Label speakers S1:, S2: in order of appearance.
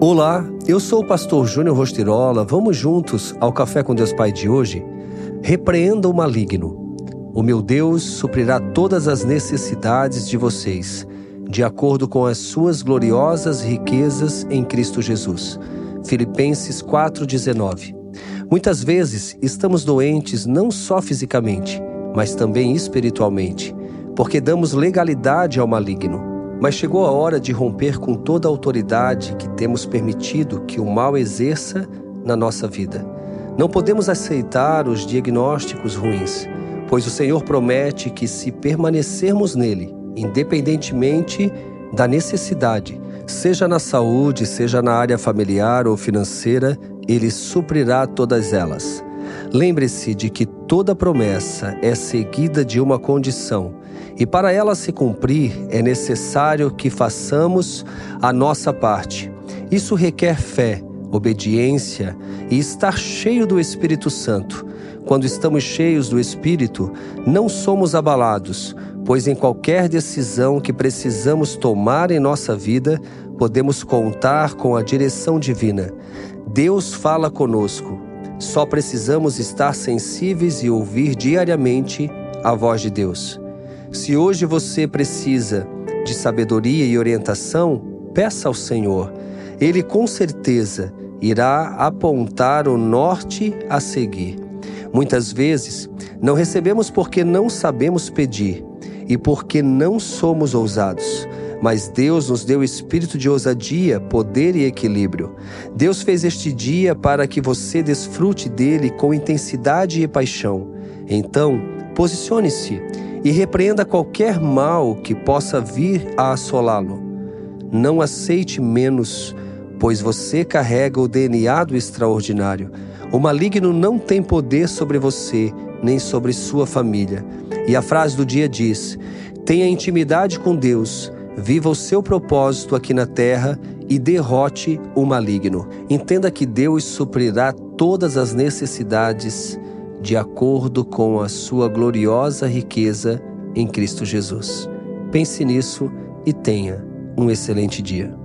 S1: Olá, eu sou o pastor Júnior Rostirola. Vamos juntos ao Café com Deus Pai de hoje? Repreenda o maligno. O meu Deus suprirá todas as necessidades de vocês, de acordo com as suas gloriosas riquezas em Cristo Jesus. Filipenses 4,19. Muitas vezes estamos doentes não só fisicamente, mas também espiritualmente, porque damos legalidade ao maligno mas chegou a hora de romper com toda a autoridade que temos permitido que o mal exerça na nossa vida. Não podemos aceitar os diagnósticos ruins, pois o Senhor promete que, se permanecermos nele, independentemente da necessidade, seja na saúde, seja na área familiar ou financeira, ele suprirá todas elas. Lembre-se de que toda promessa é seguida de uma condição e para ela se cumprir, é necessário que façamos a nossa parte. Isso requer fé, obediência e estar cheio do Espírito Santo. Quando estamos cheios do Espírito, não somos abalados, pois em qualquer decisão que precisamos tomar em nossa vida, podemos contar com a direção divina. Deus fala conosco. Só precisamos estar sensíveis e ouvir diariamente a voz de Deus. Se hoje você precisa de sabedoria e orientação, peça ao Senhor. Ele com certeza irá apontar o norte a seguir. Muitas vezes não recebemos porque não sabemos pedir e porque não somos ousados. Mas Deus nos deu espírito de ousadia, poder e equilíbrio. Deus fez este dia para que você desfrute dele com intensidade e paixão. Então, posicione-se e repreenda qualquer mal que possa vir a assolá-lo. Não aceite menos, pois você carrega o DNA do extraordinário. O maligno não tem poder sobre você, nem sobre sua família. E a frase do dia diz: tenha intimidade com Deus, viva o seu propósito aqui na terra e derrote o maligno. Entenda que Deus suprirá todas as necessidades de acordo com a sua gloriosa riqueza em Cristo Jesus. Pense nisso e tenha um excelente dia.